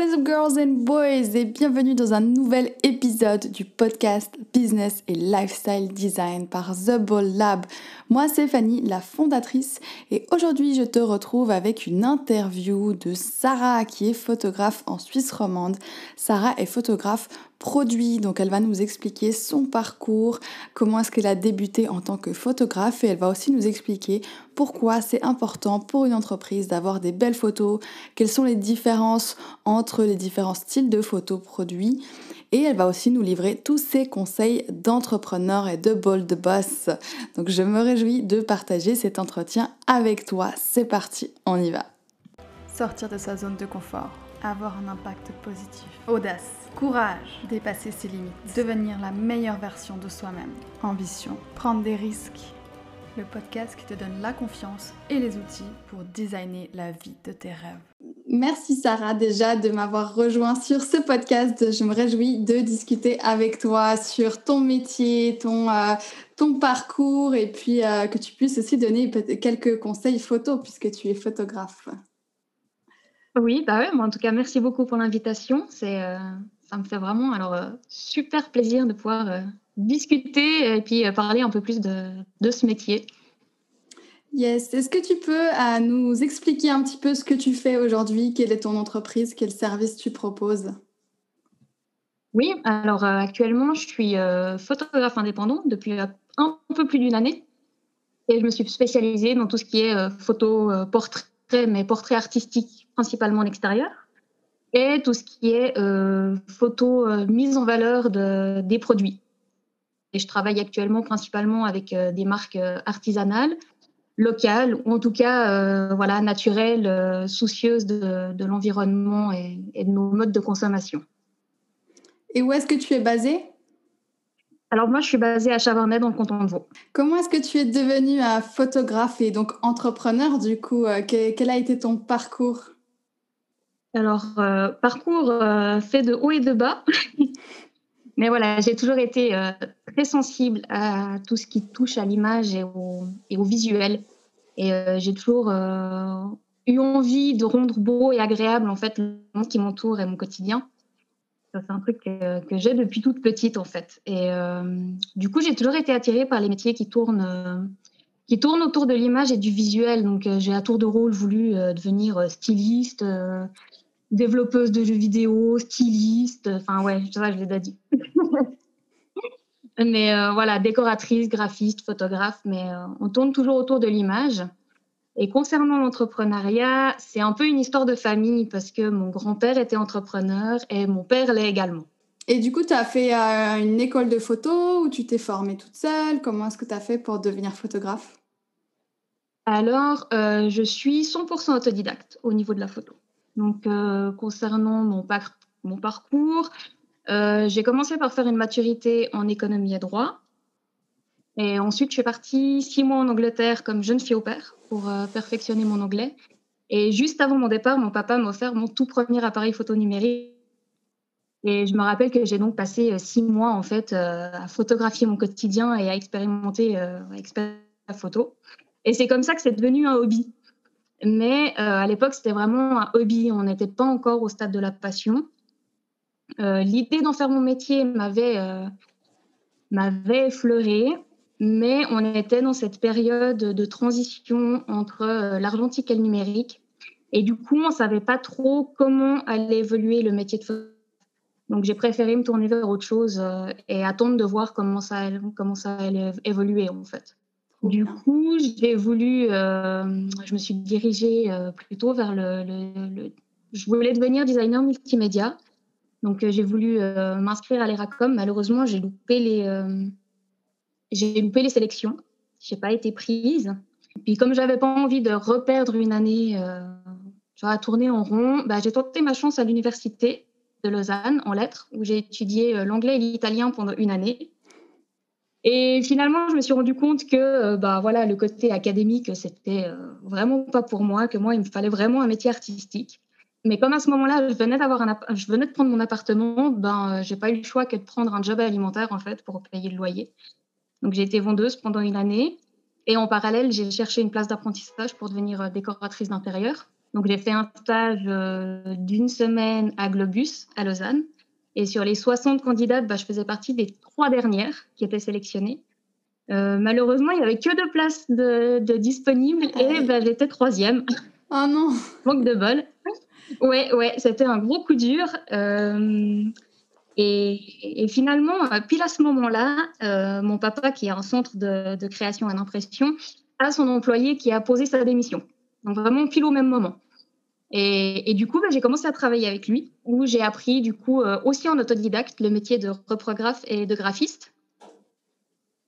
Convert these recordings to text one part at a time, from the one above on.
Up girls and boys et bienvenue dans un nouvel épisode du podcast Business et Lifestyle Design par The Ball Lab. Moi c'est Fanny, la fondatrice et aujourd'hui je te retrouve avec une interview de Sarah qui est photographe en Suisse romande. Sarah est photographe produit. Donc elle va nous expliquer son parcours, comment est-ce qu'elle a débuté en tant que photographe et elle va aussi nous expliquer pourquoi c'est important pour une entreprise d'avoir des belles photos, quelles sont les différences entre les différents styles de photos produits. Et elle va aussi nous livrer tous ses conseils d'entrepreneur et de bold boss. Donc je me réjouis de partager cet entretien avec toi. C'est parti, on y va. Sortir de sa zone de confort, avoir un impact positif, audace Courage, dépasser ses limites, devenir la meilleure version de soi-même. Ambition, prendre des risques. Le podcast qui te donne la confiance et les outils pour designer la vie de tes rêves. Merci Sarah déjà de m'avoir rejoint sur ce podcast. Je me réjouis de discuter avec toi sur ton métier, ton, euh, ton parcours et puis euh, que tu puisses aussi donner quelques conseils photo puisque tu es photographe. Oui, bah ouais, moi en tout cas, merci beaucoup pour l'invitation. C'est euh, ça me fait vraiment alors euh, super plaisir de pouvoir euh, discuter et puis euh, parler un peu plus de, de ce métier. Yes. Est-ce que tu peux nous expliquer un petit peu ce que tu fais aujourd'hui? Quelle est ton entreprise? Quel service tu proposes? Oui, alors actuellement, je suis photographe indépendant depuis un peu plus d'une année. Et je me suis spécialisée dans tout ce qui est photo, portrait, mais portrait artistique, principalement en extérieur et tout ce qui est euh, photo euh, mise en valeur de, des produits. Et je travaille actuellement principalement avec euh, des marques euh, artisanales, locales ou en tout cas voilà, naturelles, soucieuses de, de l'environnement et, et, de nos modes de consommation. Et où est-ce que tu es basée? Alors moi, je suis basée à Chavornay dans le canton de Vaud. Comment est-ce que tu es devenue photographe et donc entrepreneur du coup? Quel a été ton parcours? Alors, euh, parcours euh, fait de haut et de bas. Mais voilà, j'ai toujours été euh, très sensible à tout ce qui touche à l'image et au, visuel. Et j'ai toujours eu envie de rendre beau et agréable en fait le monde qui m'entoure et mon quotidien. C'est un truc que, j'ai depuis toute petite en fait. Et du coup, j'ai toujours été attirée par les métiers qui tournent qui tournent autour de l'image et du visuel. Donc, j'ai à tour de rôle voulu devenir styliste, développeuse de jeux vidéo, styliste, enfin ouais, ça je l'ai déjà dit. mais euh, voilà, décoratrice, graphiste, photographe, mais euh, on tourne toujours autour de l'image. Et concernant l'entrepreneuriat, c'est un peu une histoire de famille parce que mon grand-père était entrepreneur et mon père l'est également. Et du coup, tu as fait euh, une école de photo ou tu t'es formée toute seule? Comment est-ce que tu as fait pour devenir photographe? Alors, je suis 100% autodidacte au niveau de la photo. Donc, euh, concernant mon, par mon parcours, euh, j'ai commencé par faire une maturité en économie et droit. Et ensuite, je suis partie six mois en Angleterre comme jeune fille au père pour euh, perfectionner mon anglais. Et juste avant mon départ, mon papa m'a offert mon tout premier appareil photo numérique. Et je me rappelle que j'ai donc passé six mois en fait à photographier mon quotidien et à expérimenter la photo. Et c'est comme ça que c'est devenu un hobby. Mais euh, à l'époque, c'était vraiment un hobby. On n'était pas encore au stade de la passion. Euh, L'idée d'en faire mon métier m'avait euh, effleuré, mais on était dans cette période de transition entre l'argentique et le numérique. Et du coup, on ne savait pas trop comment allait évoluer le métier de photographe. Donc, j'ai préféré me tourner vers autre chose et attendre de voir comment ça, comment ça allait évoluer, en fait. Du coup, j'ai voulu, euh, je me suis dirigée euh, plutôt vers le, Je voulais devenir designer multimédia. Donc, euh, j'ai voulu m'inscrire à l'ERACOM. Malheureusement, j'ai loupé les, j'ai loupé les sélections. Je n'ai pas été prise. Puis, comme j'avais pas envie de reperdre une année, à tourner en rond, bah, j'ai tenté ma chance à l'université de Lausanne en lettres, où j'ai étudié l'anglais et l'italien pendant une année. Et finalement, je me suis rendu compte que euh, bah, voilà, le côté académique, c'était euh, vraiment pas pour moi, que moi, il me fallait vraiment un métier artistique. Mais comme à ce moment-là, je venais je venais de prendre mon appartement, ben euh, j'ai pas eu le choix que de prendre un job alimentaire en fait pour payer le loyer. Donc j'ai été vendeuse pendant une année et en parallèle, j'ai cherché une place d'apprentissage pour devenir décoratrice d'intérieur. Donc, j'ai fait un stage d'une semaine à Globus, à Lausanne. Et sur les 60 candidates, bah, je faisais partie des trois dernières qui étaient sélectionnées. malheureusement, il n'y avait que deux places de, disponibles et bah, j'étais troisième. Oh non Manque de bol. Ouais, ouais, c'était un gros coup dur. Euh, et, finalement, pile à ce moment-là, euh, mon papa, qui est un centre de, création et d'impression, a son employé qui a posé sa démission. Donc vraiment pile au même moment. Et, du coup, bah, j'ai commencé à travailler avec lui, où j'ai appris du coup euh, aussi en autodidacte le métier de reprographe et de graphiste.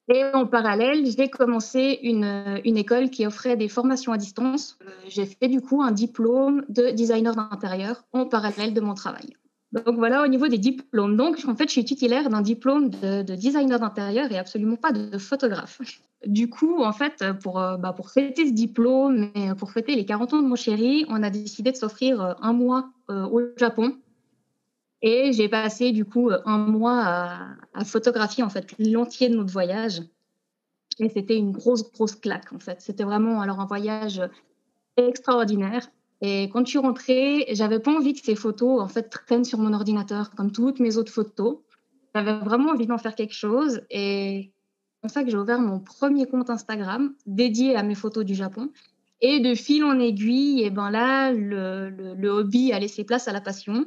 Et en parallèle, j'ai commencé une, école qui offrait des formations à distance. Euh, j'ai fait du coup un diplôme de designer d'intérieur en parallèle de mon travail. Donc voilà au niveau des diplômes. Donc en fait, je suis titulaire d'un diplôme de, designer d'intérieur et absolument pas de photographe. Du coup, en fait, pour, euh, bah, fêter ce diplôme et pour fêter les 40 ans de mon chéri, on a décidé de s'offrir euh, un mois au Japon et j'ai passé du coup un mois à, photographier en fait l'entier de notre voyage. Et c'était une grosse, grosse claque en fait. C'était vraiment alors un voyage extraordinaire. Et quand je suis rentrée, j'avais pas envie que ces photos en fait traînent sur mon ordinateur comme toutes mes autres photos. J'avais vraiment envie d'en faire quelque chose. Et c'est comme ça que j'ai ouvert mon premier compte Instagram dédié à mes photos du Japon. Et de fil en aiguille, et ben là, le, le hobby a laissé place à la passion.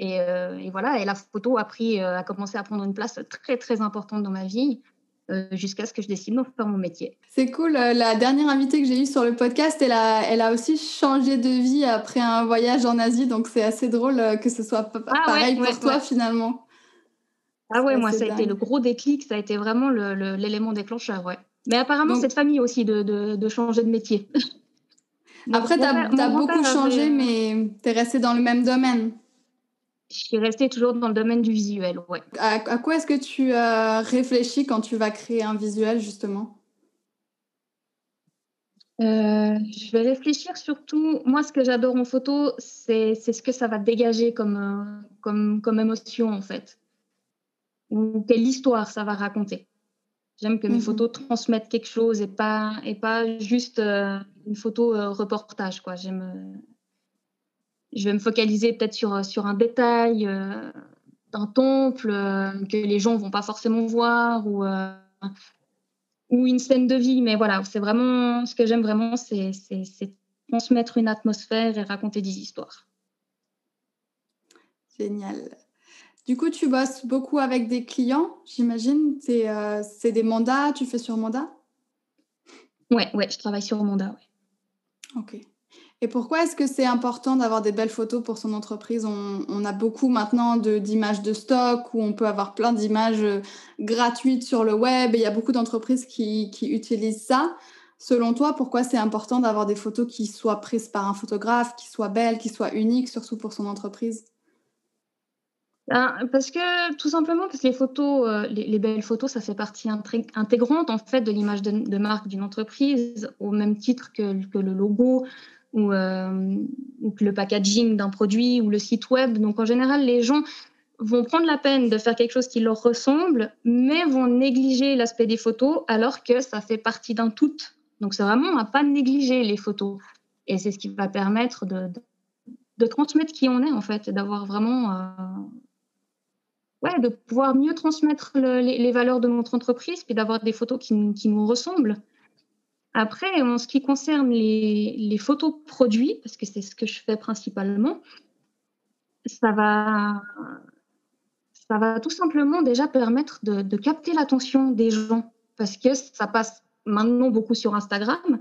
Euh, et, voilà, et la photo a, pris, euh, a commencé à prendre une place très, très importante dans ma vie jusqu'à ce que je décide d'en faire mon métier. C'est cool. La dernière invitée que j'ai eue sur le podcast, elle a, elle a aussi changé de vie après un voyage en Asie. Donc, c'est assez drôle que ce soit ah pareil pour toi finalement. Ah ouais, moi, ça a été le gros déclic. Ça a été vraiment l'élément déclencheur, ouais. Mais apparemment, cette famille aussi de, de, changer de métier. Après, tu as, beaucoup changé, mais tu es resté dans le même domaine. Je suis restée toujours dans le domaine du visuel, ouais. À, quoi est-ce que tu euh, réfléchis quand tu vas créer un visuel, justement? Euh, je vais réfléchir surtout, moi ce que j'adore en photo, c'est ce que ça va dégager comme, euh, comme, comme émotion en fait. Ou quelle histoire ça va raconter. J'aime que mes mhm. photos transmettent quelque chose et pas, et pas juste une photo reportage. Quoi. J'aime, je vais me focaliser peut-être sur, sur un détail euh, d'un temple euh, que les gens vont pas forcément voir ou, euh, ou une scène de vie. Mais voilà, c'est vraiment ce que j'aime vraiment, c'est transmettre une atmosphère et raconter des histoires. Génial. Du coup, tu bosses beaucoup avec des clients, j'imagine. C'est des mandats, tu fais sur mandat? Ouais, ouais, je travaille sur mandat, ouais. Ok. Et pourquoi est-ce que c'est important d'avoir des belles photos pour son entreprise? On, a beaucoup maintenant d'images de, stock où on peut avoir plein d'images euh, gratuites sur le web et il y a beaucoup d'entreprises qui, utilisent ça. Selon toi, pourquoi c'est important d'avoir des photos qui soient prises par un photographe, qui soient belles, qui soient uniques, surtout pour son entreprise? Ben, parce que tout simplement parce que les photos, euh, les, belles photos, ça fait partie intégrante en fait de l'image de, marque d'une entreprise, au même titre que le logo, euh, ou, le packaging d'un produit ou le site web. Donc en général, les gens vont prendre la peine de faire quelque chose qui leur ressemble, mais vont négliger l'aspect des photos alors que ça fait partie d'un tout. Donc c'est vraiment à pas négliger les photos. Et c'est ce qui va permettre de, de, transmettre qui on est en fait, d'avoir vraiment... Euh, ouais, de pouvoir mieux transmettre les, valeurs de notre entreprise, puis d'avoir des photos qui nous ressemblent. Après, en ce qui concerne les, photos produits, parce que c'est ce que je fais principalement, ça va, ça va tout simplement déjà permettre de, capter l'attention des gens, parce que ça passe maintenant beaucoup sur Instagram.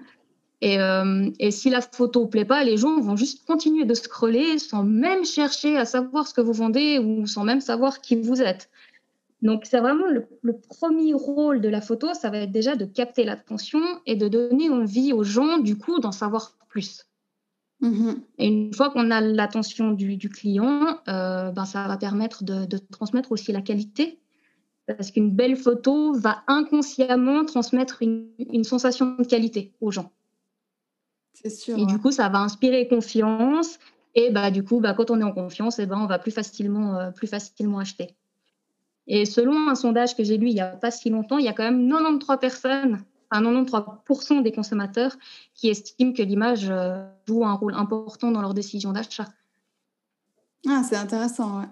Et, euh, et, si la photo ne plaît pas, les gens vont juste continuer de scroller sans même chercher à savoir ce que vous vendez ou sans même savoir qui vous êtes. Donc, c'est vraiment le, premier rôle de la photo, ça va être déjà de capter l'attention et de donner envie aux gens, du coup, d'en savoir plus. Mm-hmm. Et une fois qu'on a l'attention du, client, euh, ben, ça va permettre de, transmettre aussi la qualité. Parce qu'une belle photo va inconsciemment transmettre une, sensation de qualité aux gens. C'est sûr. Et du coup, ça va inspirer confiance. Et bah, du coup, bah, quand on est en confiance, et ben, on va plus facilement, euh, plus facilement acheter. Et selon un sondage que j'ai lu il n'y a pas si longtemps, il y a quand même 93 personnes un 93% des consommateurs qui estiment que l'image joue un rôle important dans leur décision d'achat. Ah, c'est intéressant, ouais.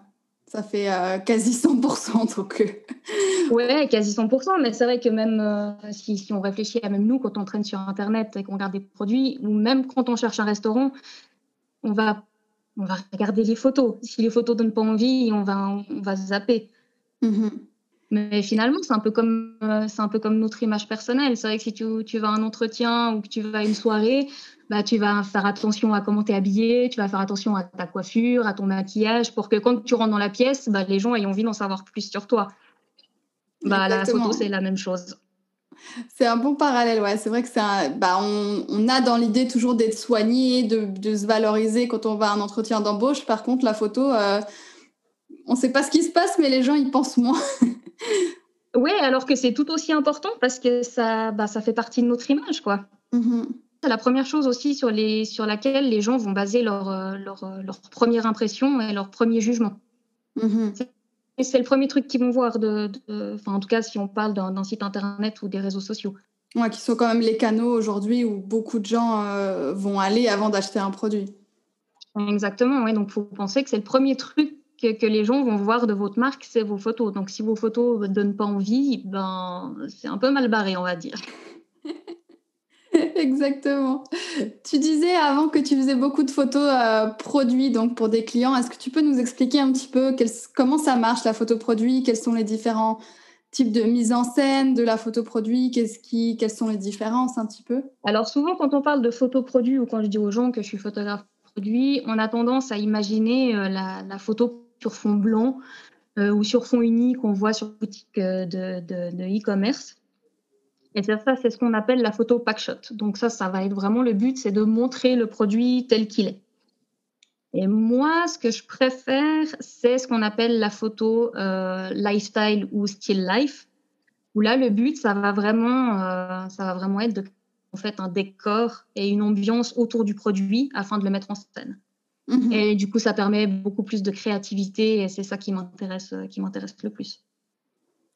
Ça fait quasi 100%, donc. ouais, quasi 100%, mais c'est vrai que même si, si, on réfléchit à même nous, quand on traîne sur Internet et qu'on regarde des produits, ou même quand on cherche un restaurant, on va, on va regarder les photos. Si les photos donnent pas envie, on va, on va zapper. Mmh mais finalement, c'est un, peu comme, euh, c'est un peu comme notre image personnelle. C'est vrai que si tu, tu, vas à un entretien ou que tu vas à une soirée, bah, tu vas faire attention à comment tu es habillé, tu vas faire attention à ta coiffure, à ton maquillage, pour que quand tu rentres dans la pièce, bah, les gens aient envie d'en savoir plus sur toi. Bah, la photo, c'est la même chose. C'est un bon parallèle, ouais. C'est vrai que c'est bah, on, on, a dans l'idée toujours d'être soigné, de, de, se valoriser quand on va à un entretien d'embauche. Par contre, la photo, euh, on ne sait pas ce qui se passe, mais les gens y pensent moins. oui, alors que c'est tout aussi important parce que ça, bah, ça fait partie de notre image, quoi. Mm-hmm. C'est la première chose aussi sur, les, sur laquelle les gens vont baser leur, euh, leur, euh, leur première impression et leur premier jugement. Mm-hmm. C'est le premier truc qu'ils vont voir, de, en tout cas si on parle d'un site internet ou des réseaux sociaux. Ouais, qui sont quand même les canaux aujourd'hui où beaucoup de gens euh, vont aller avant d'acheter un produit. Exactement, oui. Donc, il faut penser que c'est le premier truc que, les gens vont voir de votre marque, c'est vos photos. Donc, si vos photos ne donnent pas envie, ben, c'est un peu mal barré, on va dire. Exactement. Tu disais avant que tu faisais beaucoup de photos euh, produits donc pour des clients. Est-ce que tu peux nous expliquer un petit peu comment ça marche la photo produit? Quels sont les différents types de mise en scène de la photo produit? Qu'est-ce qui, Quelles sont les différences un petit peu? Alors souvent quand on parle de photo produit ou quand je dis aux gens que je suis photographe produit, on a tendance à imaginer euh, la, la photo sur fond blanc euh, ou sur fond uni qu'on voit sur boutique euh, de e-commerce. et ça, c'est ce qu'on appelle la photo packshot. Donc ça, ça va être vraiment le but, c'est de montrer le produit tel qu'il est. Et moi, ce que je préfère, c'est ce qu'on appelle la photo euh, lifestyle ou still life, où là, le but, ça va vraiment, ça va vraiment être de en fait un décor et une ambiance autour du produit afin de le mettre en scène. Mhm. Et du coup, ça permet beaucoup plus de créativité et c'est ça qui m'intéresse, euh, qui m'intéresse le plus.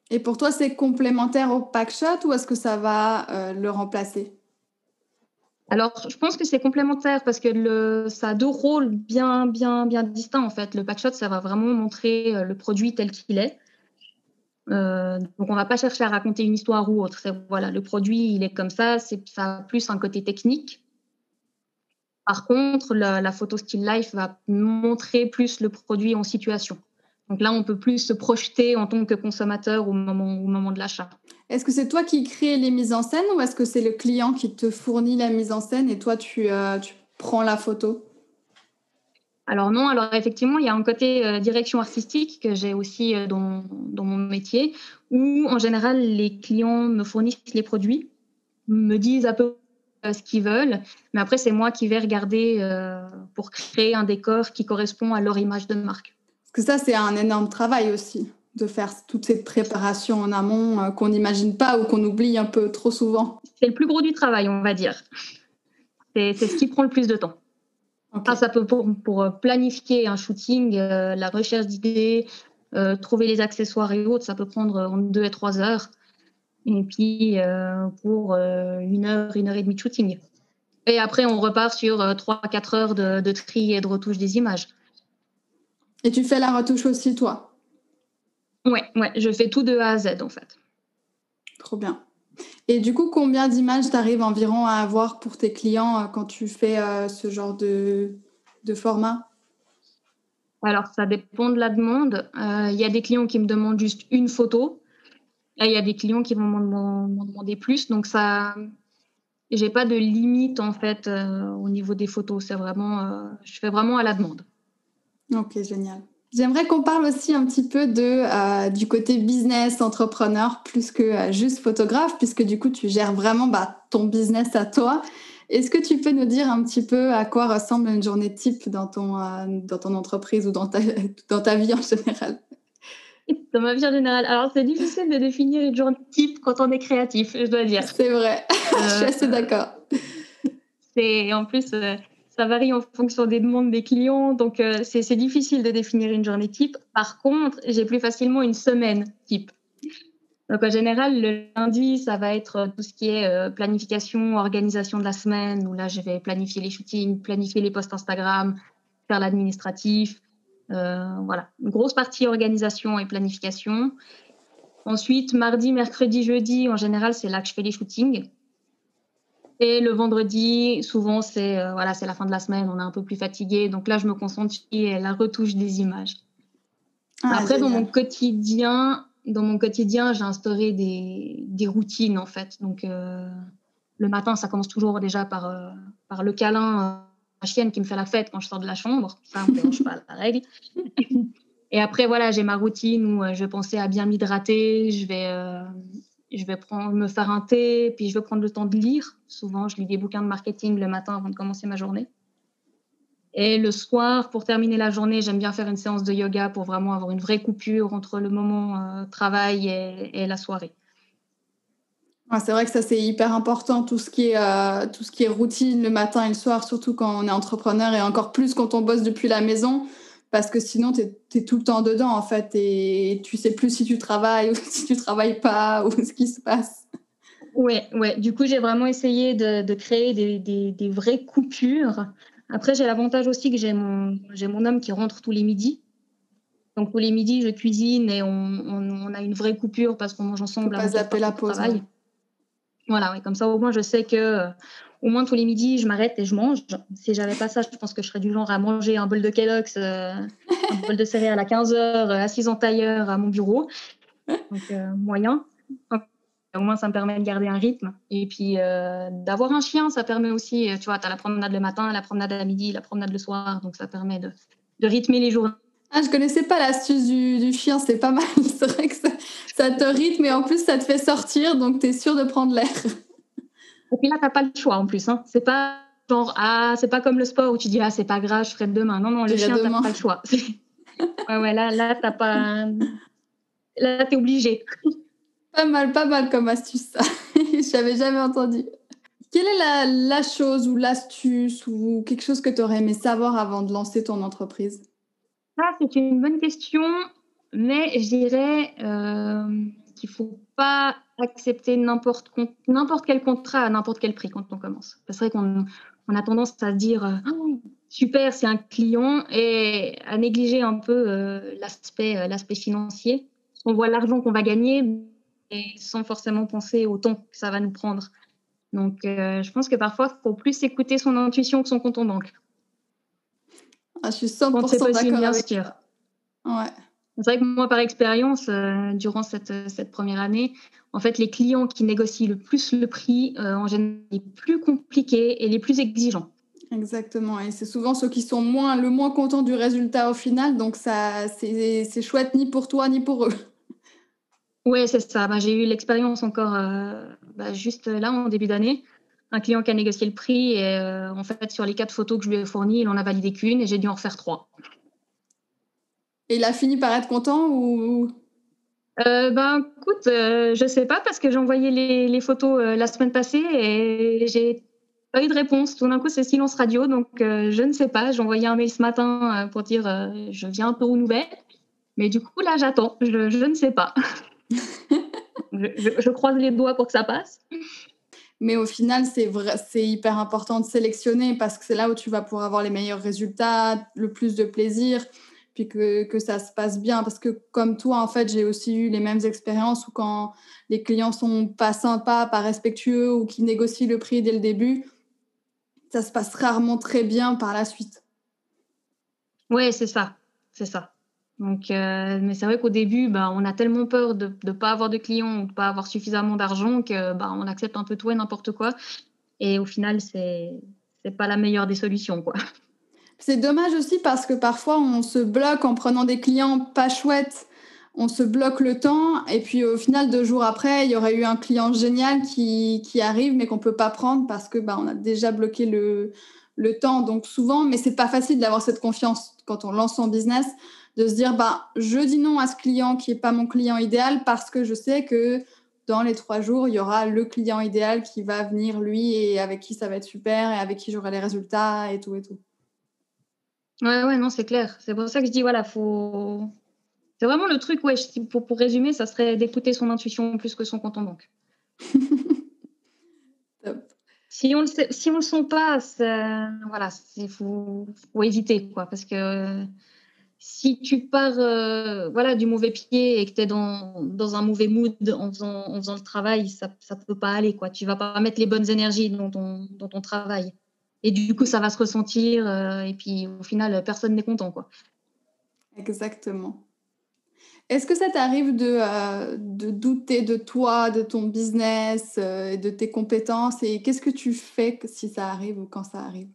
Et pour toi, c'est complémentaire au packshot ou est-ce que ça va euh, le remplacer? Alors, je pense que c'est complémentaire parce que le, ça a deux rôles bien, bien, bien distincts en fait. Le packshot, ça va vraiment montrer euh, le produit tel qu'il est. donc, on va pas chercher à raconter une histoire ou autre. Voilà, le produit, il est comme ça. C'est, ça a plus un côté technique. Par contre, la, photo still life va montrer plus le produit en situation. Donc là, on peut plus se projeter en tant que consommateur au moment, au moment de l'achat. Est-ce que c'est toi qui crée les mises en scène ou est-ce que c'est le client qui te fournit la mise en scène et toi, tu, euh, tu prends la photo? Alors non, alors effectivement, il y a un côté euh, direction artistique que j'ai aussi euh, dans, dans, mon métier, où en général, les clients me fournissent les produits, me disent à peu ce qu'ils veulent. Mais après, c'est moi qui vais regarder euh, pour créer un décor qui correspond à leur image de marque. Parce que ça, c'est un énorme travail aussi, de faire toute cette préparation en amont euh, qu'on n'imagine pas ou qu'on oublie un peu trop souvent. C'est le plus gros du travail, on va dire. C'est ce qui prend le plus de temps. ça peut pour, pour, planifier un shooting, la recherche d'idées, trouver les accessoires et autres, ça peut prendre en deux et trois heures et puis euh, pour euh, une heure, une heure et demie de shooting. Et après, on repart sur euh, trois, quatre heures de, de, tri et de retouche des images. Et tu fais la retouche aussi, toi? Ouais, ouais, je fais tout de A à Z en fait. Trop bien. Et du coup, combien d'images tu arrives environ à avoir pour tes clients quand tu fais ce genre de, de format? Alors, ça dépend de la demande. Il y a des clients qui me demandent juste une photo il y a des clients qui vont m'en demander plus. Donc, ça, j'ai pas de limite en fait euh, au niveau des photos. C'est vraiment, euh, je fais vraiment à la demande. Ok, génial. J'aimerais qu'on parle aussi un petit peu de, euh, du côté business, entrepreneur, plus que juste photographe, puisque du coup, tu gères vraiment bah, ton business à toi. Est-ce que tu peux nous dire un petit peu à quoi ressemble une journée type dans ton, dans ton entreprise ou dans ta, dans ta vie en général? dans ma vie en général. Alors, c'est difficile de définir une journée type quand on est créatif, je dois dire. C'est vrai, je suis assez euh, d'accord. C'est en plus, euh, ça varie en fonction des demandes des clients, donc euh, c'est difficile de définir une journée type. Par contre, j'ai plus facilement une semaine type. Donc en général, le lundi, ça va être tout ce qui est planification, organisation de la semaine, où là, je vais planifier les shootings, planifier les posts Instagram, faire l'administratif. Voilà, une grosse partie organisation et planification. Ensuite, mardi, mercredi, jeudi, en général, c'est là que je fais les shootings. Et le vendredi, souvent, c'est euh, voilà, c'est la fin de la semaine, on est un peu plus fatigué. Donc là, je me concentre sur la retouche des images. Ah, Après, dans mon quotidien, dans mon quotidien, j'ai instauré des, des, routines en fait. Donc euh, le matin, ça commence toujours déjà par, euh, par le câlin chienne qui me fait la fête quand je sors de la chambre. Ça, ne dérange pas la règle. Et après, voilà, j'ai ma routine où je vais penser à bien m'hydrater, je vais je vais me faire un thé, puis je vais prendre le temps de lire. Souvent, je lis des bouquins de marketing le matin avant de commencer ma journée. Et le soir, pour terminer la journée, j'aime bien faire une séance de yoga pour vraiment avoir une vraie coupure entre le moment euh, travail et, la soirée. C'est vrai que ça, c'est hyper important, tout ce, qui est, euh, tout ce qui est routine le matin et le soir, surtout quand on est entrepreneur et encore plus quand on bosse depuis la maison parce que sinon, tu es, tout le temps dedans, en fait, et tu sais plus si tu travailles ou si tu travailles pas, ou ce qui se passe. Ouais, ouais. Du coup, j'ai vraiment essayé de, créer des, des, vraies coupures. Après, j'ai l'avantage aussi que j'ai mon, mon homme qui rentre tous les midis. Donc, tous les midis, je cuisine et on, on, a une vraie coupure parce qu'on mange ensemble. Pas zapper la pause. Voilà, ouais, comme ça, au moins, je sais que au moins tous les midis, je m'arrête et je mange. Si j'avais pas ça, je pense que je serais du genre à manger un bol de Kellogg's, euh, un bol de céréales à 15 heures, euh, assise en tailleur à mon bureau. Donc, euh, moyen. Au moins, ça me permet de garder un rythme. Et puis, d'avoir un chien, ça permet aussi, tu vois, tu as la promenade le matin, la promenade à midi, la promenade le soir. Donc, ça permet de, de rythmer les journées. Ah, je connaissais pas l'astuce du, du, chien, c'est pas mal. C'est vrai que ça, ça, te rythme et en plus, ça te fait sortir, donc tu es sûr de prendre l'air. Et puis là, tu n'as pas le choix en plus. Hein. C'est pas genre, ah, c'est pas comme le sport où tu dis, ah, c'est pas grave, je ferai demain. Non, non, le chien, tu n'as pas le choix. ouais, ouais, là, là, t'as pas. Là, tu es obligé. Pas mal, pas mal comme astuce, ça. je n'avais jamais entendu. Quelle est la, la chose ou l'astuce ou quelque chose que tu aurais aimé savoir avant de lancer ton entreprise? C'est une bonne question, mais je dirais euh, qu'il ne faut pas accepter n'importe quel contrat à n'importe quel prix quand on commence. C'est vrai qu'on on a tendance à se dire euh, oh, super, c'est un client et à négliger un peu euh, l'aspect financier. On voit l'argent qu'on va gagner et sans forcément penser au temps que ça va nous prendre. Donc, je pense que parfois, il faut plus écouter son intuition que son compte en banque. Ah, je suis 100% d'accord avec. Ouais. C'est vrai que moi, par expérience, euh, durant cette, cette, première année, en fait, les clients qui négocient le plus le prix, euh, en général, les plus compliqués et les plus exigeants. Exactement. Et c'est souvent ceux qui sont moins, le moins contents du résultat au final. Donc, ça, c'est chouette ni pour toi ni pour eux. Oui, c'est ça. Bah, J'ai eu l'expérience encore euh, bah, juste là, en début d'année. Un client qui a négocié le prix et en fait, sur les quatre photos que je lui ai fournies, il en a validé qu'une et j'ai dû en refaire trois. Et il a fini par être content ou euh, ben, écoute, euh, je sais pas parce que j'ai envoyé les, photos euh, la semaine passée et j'ai pas eu de réponse. Tout d'un coup, c'est silence radio, donc je ne sais pas. J'ai envoyé un mail ce matin pour dire je viens un peu aux nouvelles, mais du coup là, j'attends. Je, ne sais pas. je, croise les doigts pour que ça passe. Mais au final, c'est hyper important de sélectionner parce que c'est là où tu vas pouvoir avoir les meilleurs résultats, le plus de plaisir puis que, que, ça se passe bien. Parce que comme toi, en fait, j'ai aussi eu les mêmes expériences où quand les clients sont pas sympas, pas respectueux ou qui négocient le prix dès le début, ça se passe rarement très bien par la suite. Oui, c'est ça, c'est ça. Euh, mais c'est vrai qu'au début, bah, on a tellement peur de ne pas avoir de clients ou de ne pas avoir suffisamment d'argent que bah, on accepte un peu tout et n'importe quoi. Et au final, c'est n'est pas la meilleure des solutions. C'est dommage aussi parce que parfois on se bloque en prenant des clients pas chouettes, on se bloque le temps et puis au final deux jours après il y aurait eu un client génial qui, arrive mais qu'on peut pas prendre parce que bah, on a déjà bloqué le, le temps donc souvent mais c'est pas facile d'avoir cette confiance quand on lance son business de se dire bah je dis non à ce client qui est pas mon client idéal parce que je sais que dans les trois jours, il y aura le client idéal qui va venir, lui, et avec qui ça va être super, et avec qui j'aurai les résultats, et tout, et tout. Ouais, ouais, non, c'est clair. C'est pour ça que je dis, voilà, faut. C'est vraiment le truc, ouais, pour, pour résumer, ça serait d'écouter son intuition plus que son compte en banque. si on le si on le sent pas, voilà, il faut, faut, éviter quoi, parce que si tu pars euh, voilà du mauvais pied et que tu es dans, un mauvais mood en faisant, le travail, ça ne peut pas aller quoi. Tu vas pas mettre les bonnes énergies dans ton, dans travail. Et du coup, ça va se ressentir euh, et puis au final, personne n'est content. Exactement. Est-ce que ça t'arrive de, euh, de, douter de toi, de ton business, euh, de tes compétences? Et qu'est-ce que tu fais si ça arrive ou quand ça arrive?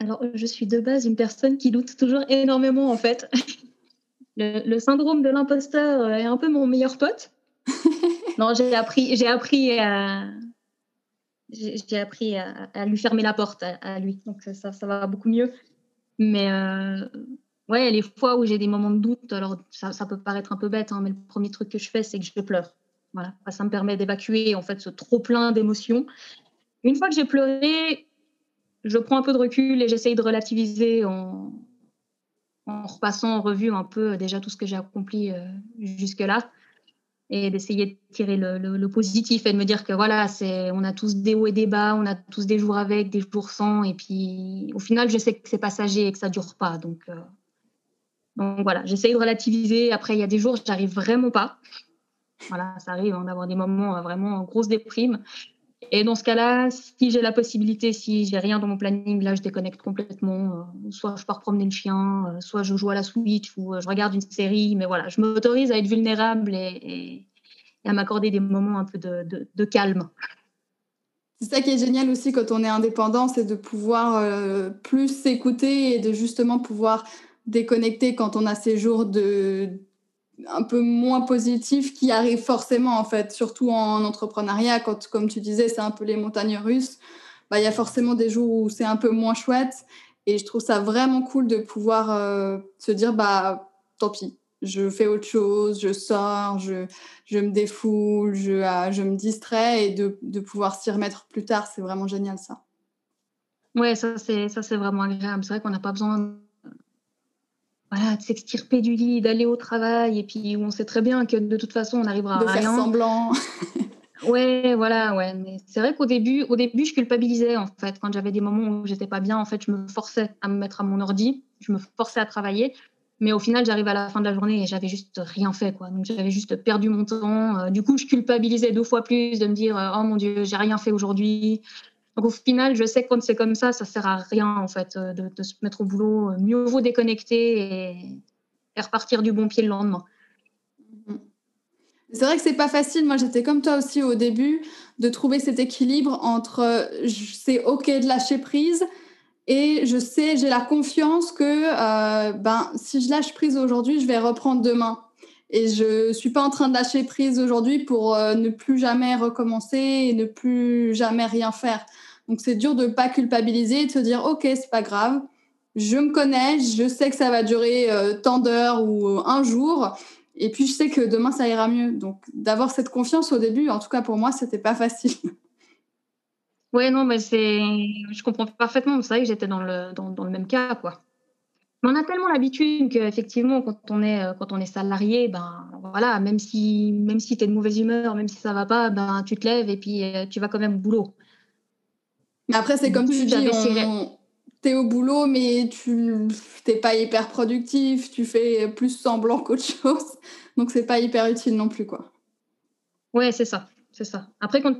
Alors, je suis de base une personne qui doute toujours énormément, en fait. Le, syndrome de l'imposteur est un peu mon meilleur pote. non, j'ai appris, j'ai appris à, j'ai appris à, lui fermer la porte à, lui. Donc ça, ça, va beaucoup mieux. Mais euh, ouais, les fois où j'ai des moments de doute, alors ça, peut paraître un peu bête, hein, mais le premier truc que je fais, c'est que je pleure. Voilà, ça me permet d'évacuer en fait ce trop plein d'émotions. Une fois que j'ai pleuré, je prends un peu de recul et j'essaye de relativiser en, repassant en revue un peu déjà tout ce que j'ai accompli euh, jusque-là et d'essayer de tirer le, positif et de me dire que voilà, c'est, on a tous des hauts et des bas, on a tous des jours avec, des jours sans, et puis au final, je sais que c'est passager et que ça dure pas, donc euh, donc voilà, j'essaye de relativiser. Après, il y a des jours, j'arrive vraiment pas. Voilà, ça arrive hein, d'avoir des moments euh, vraiment en grosse déprime. Et dans ce cas-là, si j'ai la possibilité, si j'ai rien dans mon planning, là, je déconnecte complètement. Euh, soit je pars promener le chien, euh, soit je joue à la Switch ou je regarde une série. Mais voilà, je m'autorise à être vulnérable et, à m'accorder des moments un peu de, calme. C'est ça qui est génial aussi quand on est indépendant, c'est de pouvoir plus s'écouter et de justement pouvoir déconnecter quand on a ces jours de un peu moins positifs qui arrivent forcément en fait, surtout en entrepreneuriat quand comme tu disais, c'est un peu les montagnes russes. Bah, il y a forcément des jours où c'est un peu moins chouette et je trouve ça vraiment cool de pouvoir euh, se dire bah tant pis, je fais autre chose, je sors, je, je me défoule, je, euh, je me distrais et de, de pouvoir s'y remettre plus tard, c'est vraiment génial ça. Ouais, ça c'est ça c'est vraiment agréable. C'est vrai qu'on n'a pas besoin voilà, de s'extirper du lit, d'aller au travail, et puis on sait très bien que de toute façon, on arrivera à rien. Faire semblant. ouais, voilà, ouais. Mais c'est vrai qu'au début, au début, je culpabilisais, en fait. Quand j'avais des moments où j'étais pas bien, en fait, je me forçais à me mettre à mon ordi, je me forçais à travailler. Mais au final, j'arrive à la fin de la journée et j'avais juste rien fait, quoi. Donc, j'avais juste perdu mon temps. Euh, du coup, je culpabilisais deux fois plus de me dire, oh mon Dieu, j'ai rien fait aujourd'hui. Au final, je sais que quand c'est comme ça, ça sert à rien en fait euh, de, se mettre au boulot. Mieux vaut déconnecter et, repartir du bon pied le lendemain. C'est vrai que c'est pas facile. Moi, j'étais comme toi aussi au début de trouver cet équilibre entre c'est ok de lâcher prise et je sais, j'ai la confiance que euh, ben si je lâche prise aujourd'hui, je vais reprendre demain. Et je suis pas en train de lâcher prise aujourd'hui pour euh, ne plus jamais recommencer et ne plus jamais rien faire. Donc c'est dur de ne pas culpabiliser et de se dire ok c'est pas grave, je me connais, je sais que ça va durer euh, tant d'heures ou euh, un jour et puis je sais que demain ça ira mieux. Donc d'avoir cette confiance au début, en tout cas pour moi c'était pas facile. Ouais non mais c'est, je comprends parfaitement. C'est vrai que j'étais dans le dans, le même cas quoi. on a tellement l'habitude qu'effectivement, quand on est euh, quand on est salarié, ben voilà, même si même si tu es de mauvaise humeur, même si ça va pas, ben tu te lèves et puis tu vas quand même au boulot. Mais après, c'est comme tu dis, tu es au boulot, mais tu n'es pas hyper productif, tu fais plus semblant qu'autre chose. Donc, c'est pas hyper utile non plus, quoi. Ouais, c'est ça. C'est ça. Après, quand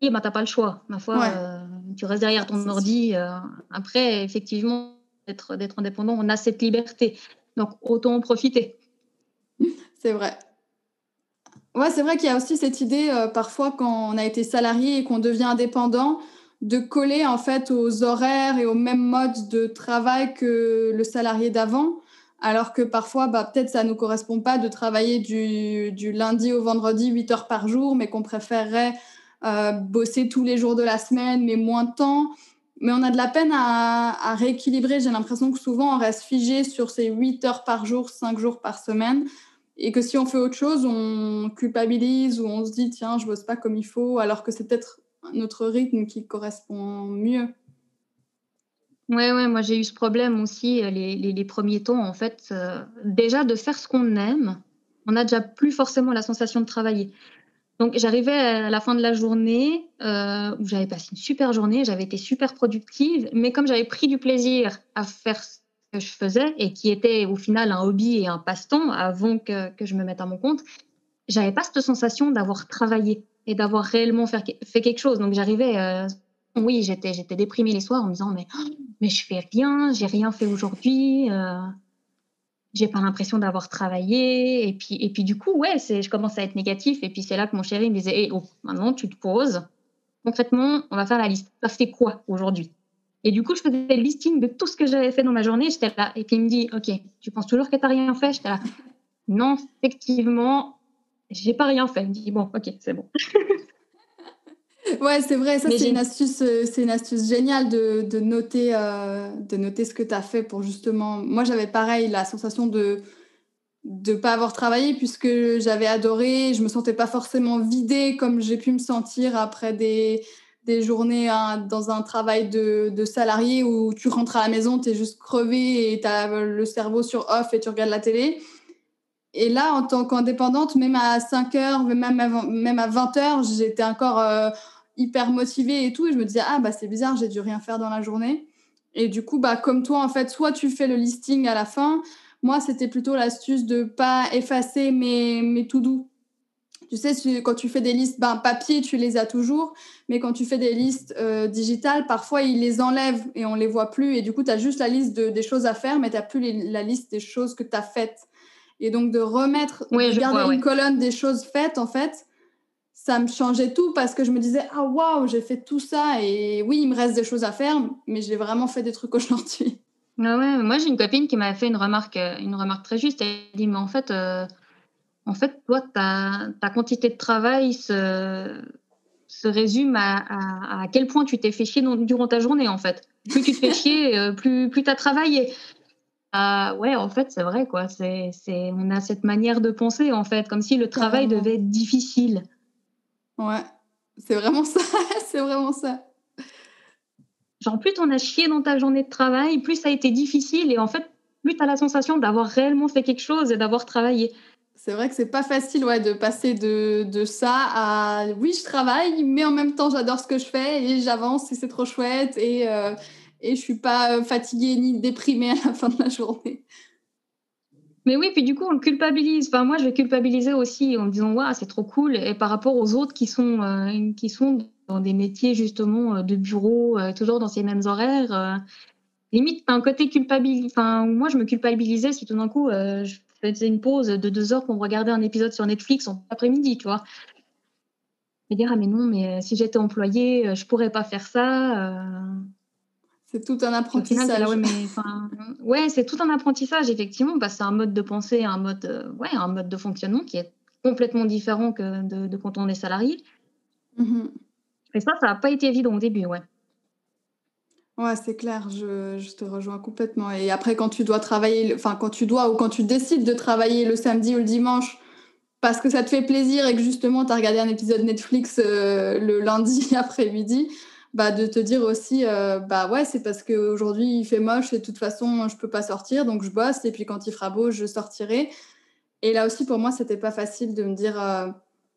tu bah, n'as pas le choix. Ma foi, euh, tu restes derrière ton ordi. Euh, après, effectivement, d'être indépendant, on a cette liberté. Donc, autant en profiter. C'est vrai. Ouais, c'est vrai qu'il y a aussi cette idée, euh, parfois, quand on a été salarié et qu'on devient indépendant, de coller en fait aux horaires et aux mêmes modes de travail que le salarié d'avant, alors que parfois, bah, peut-être ça ne nous correspond pas de travailler du, lundi au vendredi 8 heures par jour, mais qu'on préférerait euh, bosser tous les jours de la semaine, mais moins de temps. Mais on a de la peine à, rééquilibrer. J'ai l'impression que souvent, on reste figé sur ces 8 heures par jour, 5 jours par semaine. Et que si on fait autre chose, on culpabilise ou on se dit, tiens, je bosse pas comme il faut, alors que c'est peut-être notre rythme qui correspond mieux. Ouais, ouais, moi j'ai eu ce problème aussi euh, les, les, premiers temps, en fait. euh, déjà, de faire ce qu'on aime, on n'a déjà plus forcément la sensation de travailler. Donc, j'arrivais à la fin de la journée euh, où j'avais passé une super journée, j'avais été super productive, mais comme j'avais pris du plaisir à faire ce que je faisais et qui était au final un hobby et un passe-temps avant que, que je me mette à mon compte, j'avais pas cette sensation d'avoir travaillé et d'avoir réellement fait, fait quelque chose. Donc, j'arrivais, euh, oui, j'étais, j'étais déprimée les soirs en me disant, mais, mais je fais rien, j'ai rien fait aujourd'hui. Euh, j'ai pas l'impression d'avoir travaillé. Et puis et puis du coup ouais c'est je commence à être négatif. Et puis c'est là que mon chéri me disait hey, oh maintenant tu te poses. Concrètement on va faire la liste. Ça fait quoi aujourd'hui? Et du coup je faisais le listing de tout ce que j'avais fait dans ma journée. J'étais là. Et puis il me dit ok tu penses toujours que t'as rien fait? J'étais là. Non effectivement j'ai pas rien fait il me dit bon ok c'est bon Ouais, c'est vrai, ça c'est une astuce, euh, c'est une astuce géniale de, de noter, euh, de noter ce que tu as fait pour justement. Moi, j'avais pareil la sensation de de pas avoir travaillé puisque j'avais adoré, je me sentais pas forcément vidée comme j'ai pu me sentir après des, des journées hein, dans un travail de, de, salarié où tu rentres à la maison, tu es juste crevé et tu as le cerveau sur off et tu regardes la télé. Et là, en tant qu'indépendante, même à 5 heures, même à, même à 20 heures, j'étais encore euh, hyper motivée et tout. Et je me disais, ah, bah, c'est bizarre, j'ai dû rien faire dans la journée. Et du coup, bah, comme toi, en fait, soit tu fais le listing à la fin. Moi, c'était plutôt l'astuce de pas effacer mes, mes tout doux. Tu sais, quand tu fais des listes ben, papier, tu les as toujours. Mais quand tu fais des listes euh, digitales, parfois, ils les enlèvent et on les voit plus. Et du coup, tu as juste la liste de, des choses à faire, mais tu n'as plus la liste des choses que tu as faites. Et donc, de remettre, oui, de garder vois, une ouais. colonne des choses faites, en fait, ça me changeait tout parce que je me disais ah waouh j'ai fait tout ça et oui il me reste des choses à faire mais j'ai vraiment fait des trucs aujourd'hui. Ah ouais, moi j'ai une copine qui m'a fait une remarque euh, une remarque très juste elle dit mais en fait euh, en fait toi ta, ta quantité de travail se, se résume à, à, à quel point tu t'es fait chier dans, durant ta journée en fait. Plus tu te fais chier euh, plus plus tu as travaillé. Ah ouais, en fait, c'est vrai quoi, c'est c'est on a cette manière de penser en fait comme si le travail Carrément. devait être difficile. Ouais, c'est vraiment ça, c'est vraiment ça. Genre, plus t'en as chié dans ta journée de travail, plus ça a été difficile et en fait, plus tu as la sensation d'avoir réellement fait quelque chose et d'avoir travaillé. C'est vrai que c'est pas facile ouais, de passer de, de, ça à oui, je travaille, mais en même temps, j'adore ce que je fais et j'avance et c'est trop chouette et, euh, et je suis pas fatiguée ni déprimée à la fin de la journée. Mais oui, puis du coup, on le culpabilise. Enfin, moi, je vais culpabiliser aussi en me disant, waouh, c'est trop cool. Et par rapport aux autres qui sont, euh, qui sont dans des métiers justement euh, de bureau, euh, toujours dans ces mêmes horaires, euh, limite, un côté culpabilisé. Enfin, moi, je me culpabilisais si tout d'un coup, euh, je faisais une pause de deux heures pour regarder un épisode sur Netflix en après-midi, tu vois. Et dire, ah, mais non, mais si j'étais employée, je pourrais pas faire ça. C'est tout un apprentissage. Final, là, ouais, mais, ouais, c'est tout un apprentissage, effectivement, parce que c'est un mode de pensée, un mode, euh, ouais, un mode de fonctionnement qui est complètement différent que de, de quand on est salarié. Mm -hmm. Et ça, ça n'a pas été évident au début, ouais. Ouais, c'est clair, je, je, te rejoins complètement. Et après, quand tu dois travailler, enfin, quand tu dois ou quand tu décides de travailler le samedi ou le dimanche parce que ça te fait plaisir et que justement, tu as regardé un épisode Netflix euh, le lundi après-midi, bah, de te dire aussi, euh, bah ouais, c'est parce qu'aujourd'hui il fait moche et de toute façon je peux pas sortir, donc je bosse et puis quand il fera beau, je sortirai. Et là aussi pour moi, c'était pas facile de me dire, euh,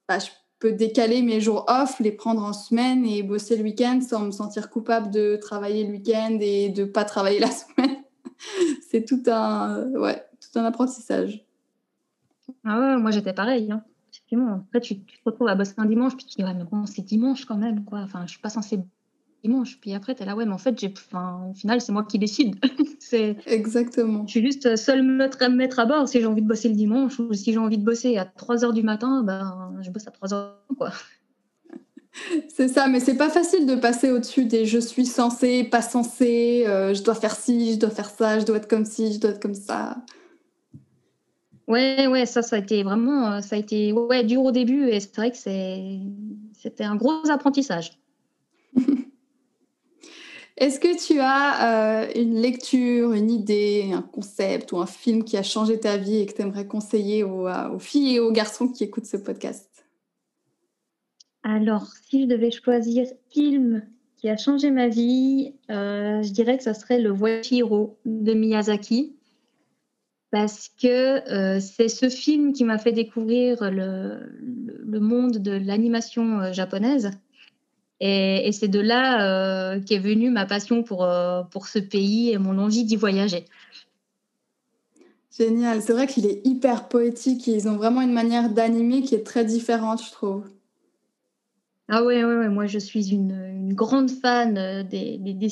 bah, je peux décaler mes jours off, les prendre en semaine et bosser le week-end sans me sentir coupable de travailler le week-end et de pas travailler la semaine. c'est tout un, ouais, tout un apprentissage. Ah moi j'étais pareil. Hein. Après, tu, tu, te retrouves à bosser un dimanche, puis tu te dis, mais bon, c'est dimanche quand même, quoi. Enfin, je suis pas censée dimanche. Puis après, tu es là, ouais, mais en fait, j'ai, enfin, au final, c'est moi qui décide. c'est, Exactement. Je suis juste seule me mettre à bord si j'ai envie de bosser le dimanche ou si j'ai envie de bosser à 3 heures du matin, ben, je bosse à 3 heures, quoi. C'est ça, mais c'est pas facile de passer au-dessus des je suis censée, pas censée, euh, je dois faire ci, je dois faire ça, je dois être comme ci, je dois être comme ça. Ouais, ouais, ça, ça a été vraiment, ça a été ouais, dur au début et c'est vrai que c'est, c'était un gros apprentissage. Est-ce que tu as euh, une lecture, une idée, un concept ou un film qui a changé ta vie et que tu aimerais conseiller aux, filles et aux garçons qui écoutent ce podcast? Alors, si je devais choisir film qui a changé ma vie, euh, je dirais que ça serait le voyage de Miyazaki. Parce que euh, c'est ce film qui m'a fait découvrir le, monde de l'animation japonaise. Et, et c'est de là qu'est venue ma passion pour, pour ce pays et mon envie d'y voyager. Génial, c'est vrai qu'il est hyper poétique et ils ont vraiment une manière d'animer qui est très différente, je trouve. Ah ouais, ouais, ouais, moi je suis une, une grande fan euh, des, des, des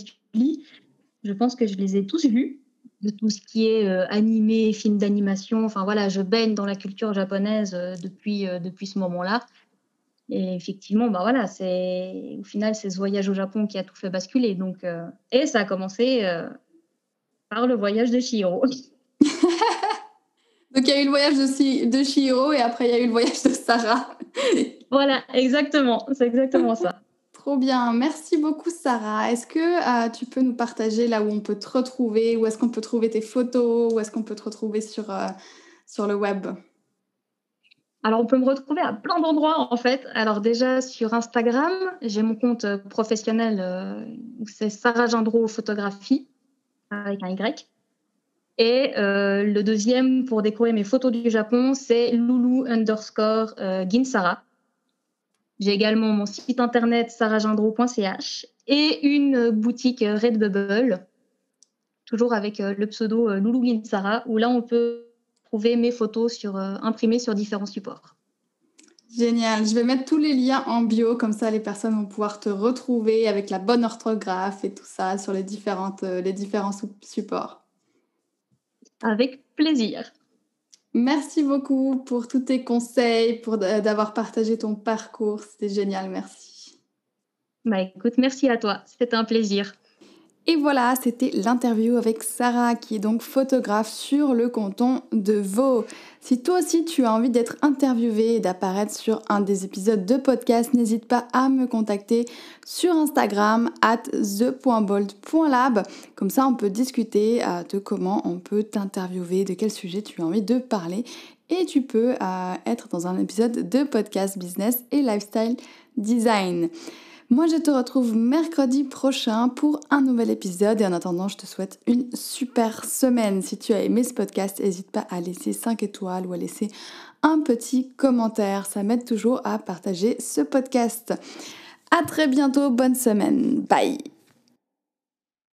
Je pense que je les ai tous vus, de tout ce qui est euh, animé, film d'animation. Enfin voilà, je baigne dans la culture japonaise euh, depuis, depuis ce moment-là. Et effectivement, bah voilà, c'est au final c'est ce voyage au Japon qui a tout fait basculer. Donc, et ça a commencé par le voyage de Shihiro. Donc il y a eu le voyage de, de Shihiro et après il y a eu le voyage de Sarah. Voilà, exactement. C'est exactement ça. Trop bien. Merci beaucoup, Sarah. Est-ce que euh, tu peux nous partager là où on peut te retrouver? Où est-ce qu'on peut trouver tes photos? Où est-ce qu'on peut te retrouver sur, euh, sur le web? Alors, on peut me retrouver à plein d'endroits, en fait. Alors, déjà, sur Instagram, j'ai mon compte euh, professionnel, c'est Sarah Gendreau Photographie, avec un Y. Et le deuxième, pour découvrir mes photos du Japon, c'est loulou underscore Ginsara. J'ai également mon site internet sarahgendro.ch et une boutique Redbubble, toujours avec euh, le pseudo euh, Loulou Sarah, où là on peut trouver mes photos sur, euh, imprimées sur différents supports. Génial. Je vais mettre tous les liens en bio, comme ça les personnes vont pouvoir te retrouver avec la bonne orthographe et tout ça sur les, différentes, les différents supports. Avec plaisir. Merci beaucoup pour tous tes conseils, pour d'avoir partagé ton parcours. C'était génial, merci. Bah écoute, merci à toi. C'était un plaisir. Et voilà, c'était l'interview avec Sarah, qui est donc photographe sur le canton de Vaud. Si toi aussi tu as envie d'être interviewé et d'apparaître sur un des épisodes de podcast, n'hésite pas à me contacter sur Instagram at the.bold.lab. Comme ça, on peut discuter euh, de comment on peut t'interviewer, de quel sujet tu as envie de parler. Et tu peux euh, être dans un épisode de podcast business et lifestyle design. Moi, je te retrouve mercredi prochain pour un nouvel épisode et en attendant, je te souhaite une super semaine. Si tu as aimé ce podcast, n'hésite pas à laisser 5 étoiles ou à laisser un petit commentaire. Ça m'aide toujours à partager ce podcast. À très bientôt, bonne semaine. Bye